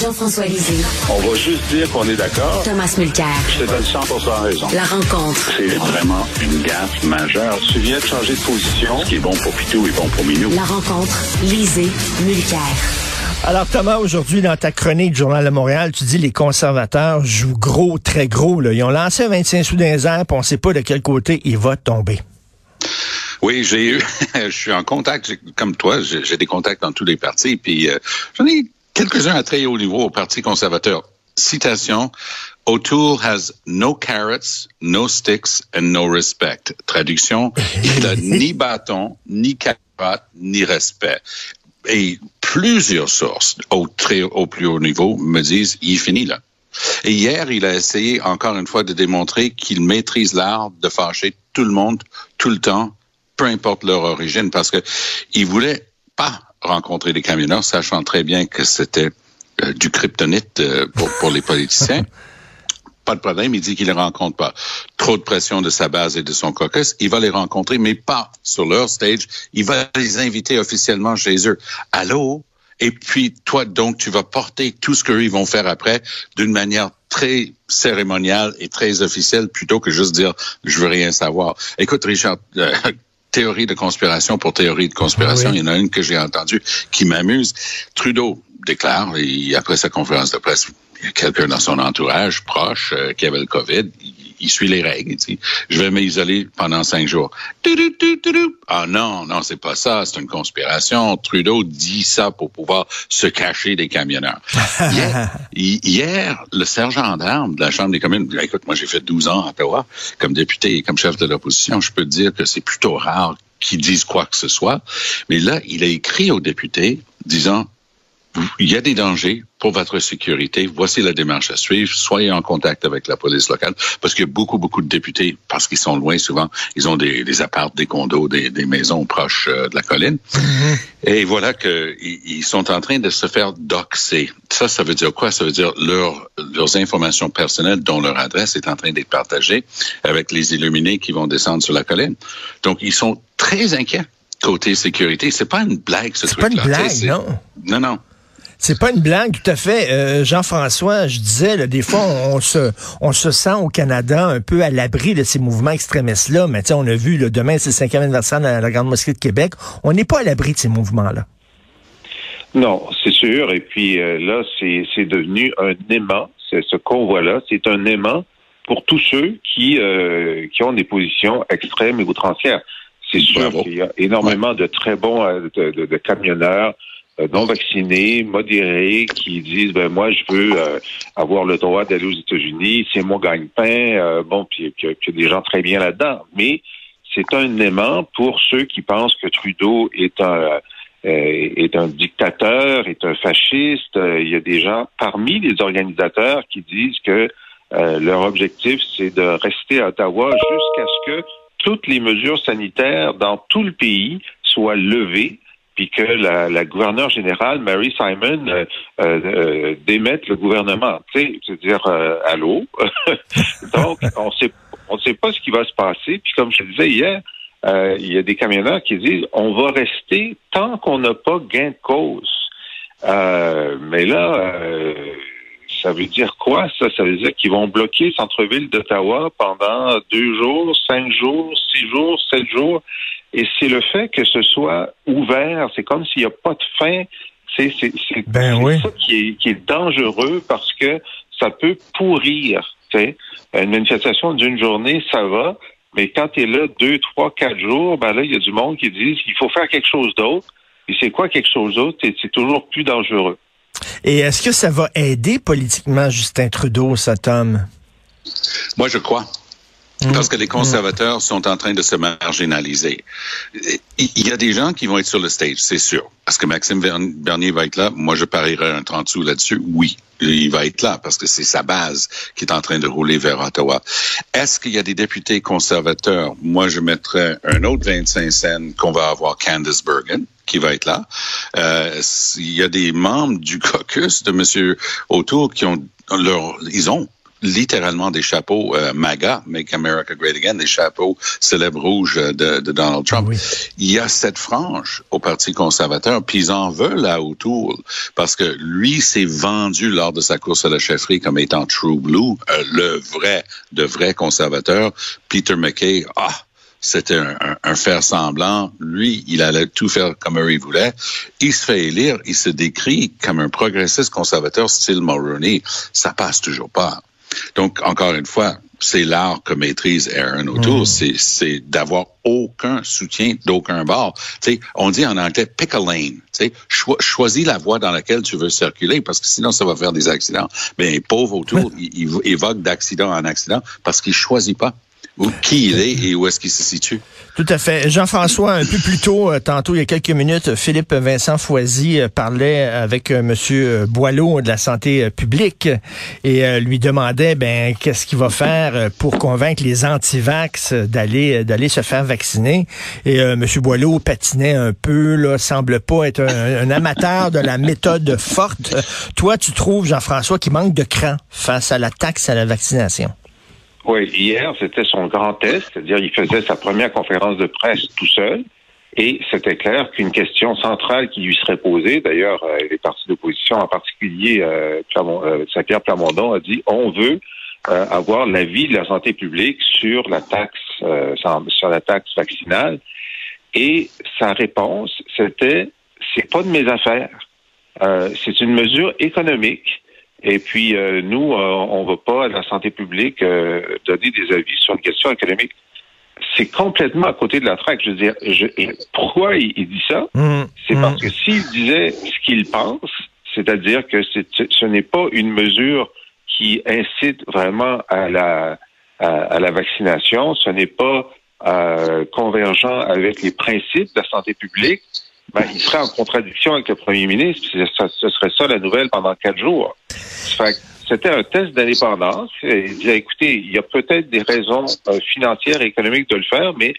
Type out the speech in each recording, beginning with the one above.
Jean-François Lisée. On va juste dire qu'on est d'accord. Thomas Mulcair. Je te donne 100 raison. La rencontre. C'est vraiment une gaffe majeure. Tu viens de changer de position. Ce qui est bon pour Pitou est bon pour Minou. La rencontre. Lisée. Mulcair. Alors Thomas, aujourd'hui dans ta chronique du Journal de Montréal, tu dis les conservateurs jouent gros, très gros. Là. Ils ont lancé un 25 sous des airs, puis on ne sait pas de quel côté il va tomber. Oui, j'ai eu, je suis en contact, comme toi, j'ai des contacts dans tous les partis, puis euh, j'en ai quelques-uns à très haut niveau au Parti conservateur. Citation, O'Toole has no carrots, no sticks and no respect. Traduction, il n'a ni bâton, ni carotte, ni respect. Et plusieurs sources au, très, au plus haut niveau me disent, il finit là. Et hier, il a essayé encore une fois de démontrer qu'il maîtrise l'art de fâcher tout le monde, tout le temps, peu importe leur origine, parce que il voulait pas rencontrer les camionneurs, sachant très bien que c'était euh, du kryptonite euh, pour, pour les politiciens. pas de problème, il dit qu'il ne les rencontre pas. Trop de pression de sa base et de son caucus, il va les rencontrer, mais pas sur leur stage. Il va les inviter officiellement chez eux. Allô? Et puis, toi, donc, tu vas porter tout ce qu'ils vont faire après d'une manière très cérémoniale et très officielle plutôt que juste dire je veux rien savoir. Écoute, Richard, euh, théorie de conspiration pour théorie de conspiration. Il y en a une que j'ai entendue qui m'amuse. Trudeau déclare, et après sa conférence de presse, quelqu'un dans son entourage proche euh, qui avait le COVID. Il, suit les règles. Il dit, je vais m'isoler pendant cinq jours. Ah non, non, c'est pas ça. C'est une conspiration. Trudeau dit ça pour pouvoir se cacher des camionneurs. hier, hier, le sergent d'armes de la Chambre des communes, écoute, moi j'ai fait 12 ans à Ottawa comme député et comme chef de l'opposition. Je peux te dire que c'est plutôt rare qu'ils disent quoi que ce soit. Mais là, il a écrit aux députés disant il y a des dangers pour votre sécurité. Voici la démarche à suivre. Soyez en contact avec la police locale parce qu'il y a beaucoup, beaucoup de députés, parce qu'ils sont loin souvent, ils ont des, des apparts, des condos, des, des maisons proches euh, de la colline. Mm-hmm. Et voilà qu'ils ils sont en train de se faire doxer. Ça, ça veut dire quoi? Ça veut dire leur, leurs informations personnelles dont leur adresse est en train d'être partagée avec les illuminés qui vont descendre sur la colline. Donc, ils sont très inquiets côté sécurité. C'est pas une blague, ce truc-là. C'est pas une blague, non? Non, non. C'est pas une blague, tout à fait. Euh, Jean-François, je disais, là, des fois, on, se, on se sent au Canada un peu à l'abri de ces mouvements extrémistes-là. Mais on a vu, là, demain, c'est le cinquième anniversaire de la Grande Mosquée de Québec. On n'est pas à l'abri de ces mouvements-là. Non, c'est sûr. Et puis euh, là, c'est devenu un aimant. Ce convoi-là, c'est un aimant pour tous ceux qui, euh, qui ont des positions extrêmes et outrancières. C'est sûr qu'il y a énormément de très bons de, de camionneurs, non vaccinés, modérés, qui disent ben moi je veux euh, avoir le droit d'aller aux États-Unis, c'est mon gagne-pain, euh, bon puis il y a des gens très bien là-dedans, mais c'est un aimant pour ceux qui pensent que Trudeau est un est un dictateur, est un fasciste. Il y a des gens parmi les organisateurs qui disent que leur objectif c'est de rester à Ottawa jusqu'à ce que toutes les mesures sanitaires dans tout le pays soient levées puis que la, la gouverneure générale, Mary Simon, euh, euh, euh démette le gouvernement. C'est-à-dire, euh, allô? Donc, on sait, on sait pas ce qui va se passer. Puis comme je disais hier, il y a des camionneurs qui disent, on va rester tant qu'on n'a pas gain de cause. mais là, ça veut dire quoi, ça? Ça veut dire qu'ils vont bloquer le centre-ville d'Ottawa pendant deux jours, cinq jours, six jours, sept jours. Et c'est le fait que ce soit ouvert, c'est comme s'il n'y a pas de fin. C'est ben ça qui est, qui est dangereux parce que ça peut pourrir. Une manifestation d'une journée, ça va, mais quand tu es là deux, trois, quatre jours, ben là, il y a du monde qui dit qu'il faut faire quelque chose d'autre. Puis c'est quoi quelque chose d'autre? C'est toujours plus dangereux. Et est-ce que ça va aider politiquement Justin Trudeau, ça, Tom? Moi, je crois. Mmh. Parce que les conservateurs sont en train de se marginaliser. Il y a des gens qui vont être sur le stage, c'est sûr. Est-ce que Maxime Bernier va être là? Moi, je parierais un 30 sous là-dessus. Oui, il va être là parce que c'est sa base qui est en train de rouler vers Ottawa. Est-ce qu'il y a des députés conservateurs? Moi, je mettrais un autre 25 cents qu'on va avoir Candice Bergen qui va être là. Euh, il y a des membres du caucus de M. O'Toole qui ont leur, ils ont littéralement des chapeaux euh, MAGA, Make America Great Again, des chapeaux célèbres rouges de, de Donald Trump. Oui. Il y a cette frange au Parti conservateur, puis ils en veulent à O'Toole, parce que lui s'est vendu lors de sa course à la chefferie comme étant True Blue, euh, le vrai, de vrai conservateur. Peter McKay, ah, c'était un, un, un, faire semblant. Lui, il allait tout faire comme il voulait. Il se fait élire, il se décrit comme un progressiste conservateur style Mulroney. Ça passe toujours pas. Donc, encore une fois, c'est l'art que maîtrise Aaron O'Toole, mmh. c'est d'avoir aucun soutien d'aucun bord. sais, on dit en anglais pick a lane. Cho choisis la voie dans laquelle tu veux circuler parce que sinon ça va faire des accidents. Mais pauvre O'Toole, il, il, évoque d'accident en accident parce qu'il choisit pas où, qui il est et où est-ce qu'il se situe? Tout à fait. Jean-François, un peu plus tôt, euh, tantôt, il y a quelques minutes, Philippe Vincent Foisy euh, parlait avec euh, Monsieur Boileau de la santé publique et lui demandait ben qu'est-ce qu'il va faire pour convaincre les anti-vax d'aller d'aller se faire vacciner. Et Monsieur Boileau patinait un peu, là, semble pas être un, un amateur de la méthode forte. Toi, tu trouves, Jean-François, qu'il manque de cran face à la taxe à la vaccination? Hier, c'était son grand test, c'est-à-dire il faisait sa première conférence de presse tout seul. Et c'était clair qu'une question centrale qui lui serait posée, d'ailleurs, euh, les partis d'opposition, en particulier euh, euh, Saint-Pierre Plamondon, a dit on veut avoir l'avis de la santé publique sur la taxe sur la taxe vaccinale. Et sa réponse, c'était c'est pas de mes affaires. C'est une mesure économique. Et puis, euh, nous, euh, on ne va pas à la santé publique euh, donner des avis sur une question économique. C'est complètement à côté de la traque. Je veux dire, je, pourquoi il, il, dit ça? Mmh, c'est mmh. parce que s'il disait ce qu'il pense, c'est-à-dire que ce n'est pas une mesure qui incite vraiment à la, à, à la vaccination, ce n'est pas euh, convergent avec les principes de la santé publique, ben, il serait en contradiction avec le premier ministre. Ce serait ça la nouvelle pendant quatre jours. C'était un test d'indépendance. Il disait, écoutez, il y a peut-être des raisons euh, financières et économiques de le faire, mais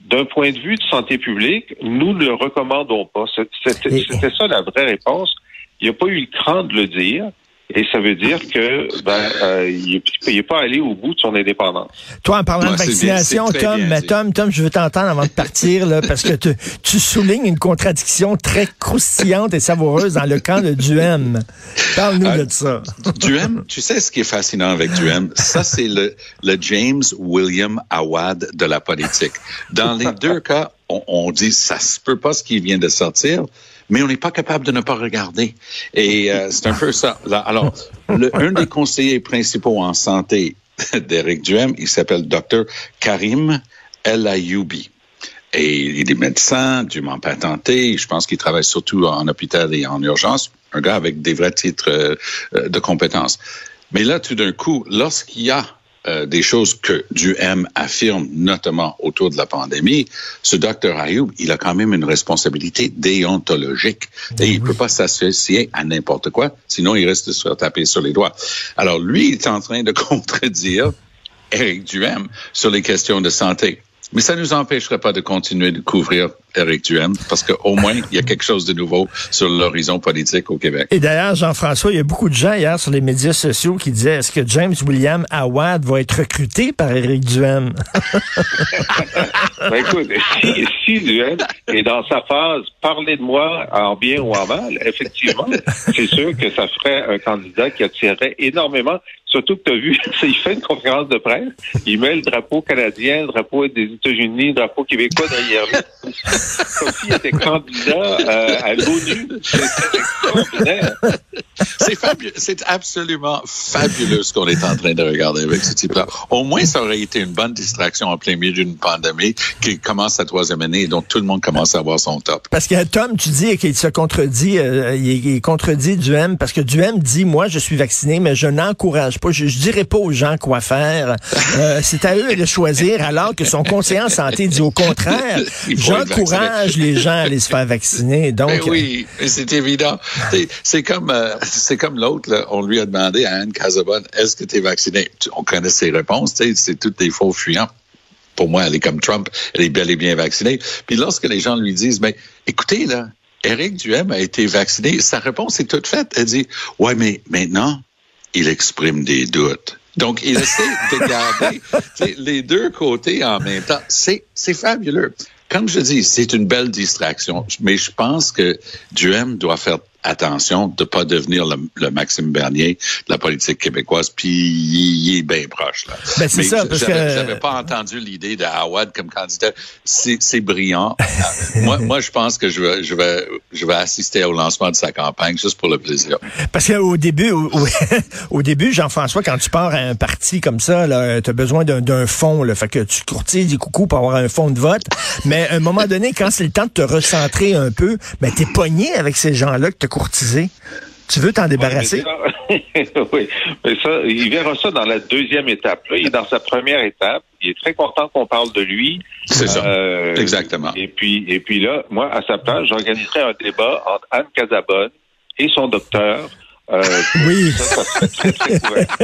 d'un point de vue de santé publique, nous ne le recommandons pas. C'était ça la vraie réponse. Il n'y a pas eu le cran de le dire. Et ça veut dire que ben, euh, il n'est pas allé au bout de son indépendance. Toi, en parlant de vaccination, Tom, mais Tom, Tom, je veux t'entendre avant de partir, là, parce que tu, tu, soulignes une contradiction très croustillante et savoureuse dans le camp de Duhem. Parle-nous euh, de ça. Duhem, tu sais ce qui est fascinant avec Duhem? Ça, c'est le, le James William Awad de la politique. Dans les deux cas, on, on dit ça se peut pas ce qui vient de sortir mais on n'est pas capable de ne pas regarder. Et euh, c'est un peu ça. Alors, le, un des conseillers principaux en santé d'Éric Duhem, il s'appelle Dr. Karim El Ayoubi. Et il est médecin, dûment patenté. Je pense qu'il travaille surtout en hôpital et en urgence. Un gars avec des vrais titres euh, de compétences. Mais là, tout d'un coup, lorsqu'il y a euh, des choses que M affirme, notamment autour de la pandémie, ce docteur Ayoub, il a quand même une responsabilité déontologique. Et il ne peut pas s'associer à n'importe quoi, sinon il se faire taper sur les doigts. Alors lui, il est en train de contredire Eric Duhem sur les questions de santé. Mais ça ne nous empêcherait pas de continuer de couvrir Eric Duhem, parce qu'au moins, il y a quelque chose de nouveau sur l'horizon politique au Québec. Et d'ailleurs, Jean-François, il y a beaucoup de gens hier sur les médias sociaux qui disaient est-ce que James William Awad va être recruté par Eric Duhem? ben écoute, si, si Duhem est dans sa phase parler de moi en bien ou en mal, effectivement, c'est sûr que ça ferait un candidat qui attirerait énormément Surtout que tu as vu, il fait une conférence de presse, il met le drapeau canadien, le drapeau des États-Unis, le drapeau québécois derrière lui. s'il était candidat euh, à l'ONU. C'est fabuleux. C'est absolument fabuleux ce qu'on est en train de regarder avec ce type-là. Au moins, ça aurait été une bonne distraction en plein milieu d'une pandémie qui commence sa troisième année et donc tout le monde commence à avoir son top. Parce que Tom, tu dis qu'il se contredit, euh, il, il, contredit Duhem parce que Duhem dit, moi, je suis vacciné, mais je n'encourage pas, je, je dirais pas aux gens quoi faire. Euh, c'est à eux de choisir, alors que son conseiller en santé dit au contraire, j'encourage les gens à aller se faire vacciner. Donc, Ben oui, c'est évident. C'est comme euh, c'est comme l'autre. On lui a demandé à Anne Casabonne, est-ce que tu es vacciné On connaît ses réponses. C'est toutes des faux fuyants. Pour moi, elle est comme Trump. Elle est bel et bien vaccinée. Puis lorsque les gens lui disent, ben écoutez là, Éric Duhem a été vacciné, sa réponse est toute faite. Elle dit, ouais, mais maintenant, il exprime des doutes. Donc, il essaie de garder les deux côtés en même temps. C'est, c'est fabuleux. Comme je dis, c'est une belle distraction, mais je pense que Duhem doit faire attention de pas devenir le, le, Maxime Bernier de la politique québécoise, puis il, est bien proche. Là. Ben, c'est ça, parce j'avais, que... j'avais pas entendu l'idée de Howard comme candidat. C'est, c'est brillant. moi, moi, je pense que je vais, je vais, je vais assister au lancement de sa campagne juste pour le plaisir. Parce qu'au début, au, au, début, Jean-François, quand tu pars à un parti comme ça, tu as besoin d'un, d'un fonds. Là, fait que tu courtises des coucous pour avoir un fonds de vote. Mais à un moment donné, quand c'est le temps de te recentrer un peu, ben, t'es pogné avec ces gens-là que t'as courtisé. Tu veux t'en débarrasser? Ouais, mais ça, oui, mais ça, il verra ça dans la deuxième étape. Là. Il est dans sa première étape. Il est très content qu'on parle de lui. C'est ça. Euh, Exactement. Et puis, et puis là, moi, à sa place, j'organiserai un débat entre Anne Casabonne et son docteur. Euh, oui. Ça, ça, serait très,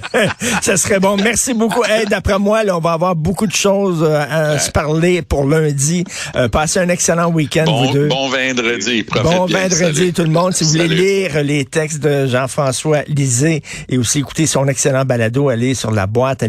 très ça serait bon. Merci beaucoup. Hey, D'après moi, là, on va avoir beaucoup de choses euh, à ouais. se parler pour lundi. Euh, passez un excellent week-end, bon, vous deux. Bon vendredi. Bon bien. vendredi, Salut. tout le monde. Si vous Salut. voulez lire les textes de Jean-François Lisée et aussi écouter son excellent balado, allez sur la boîte à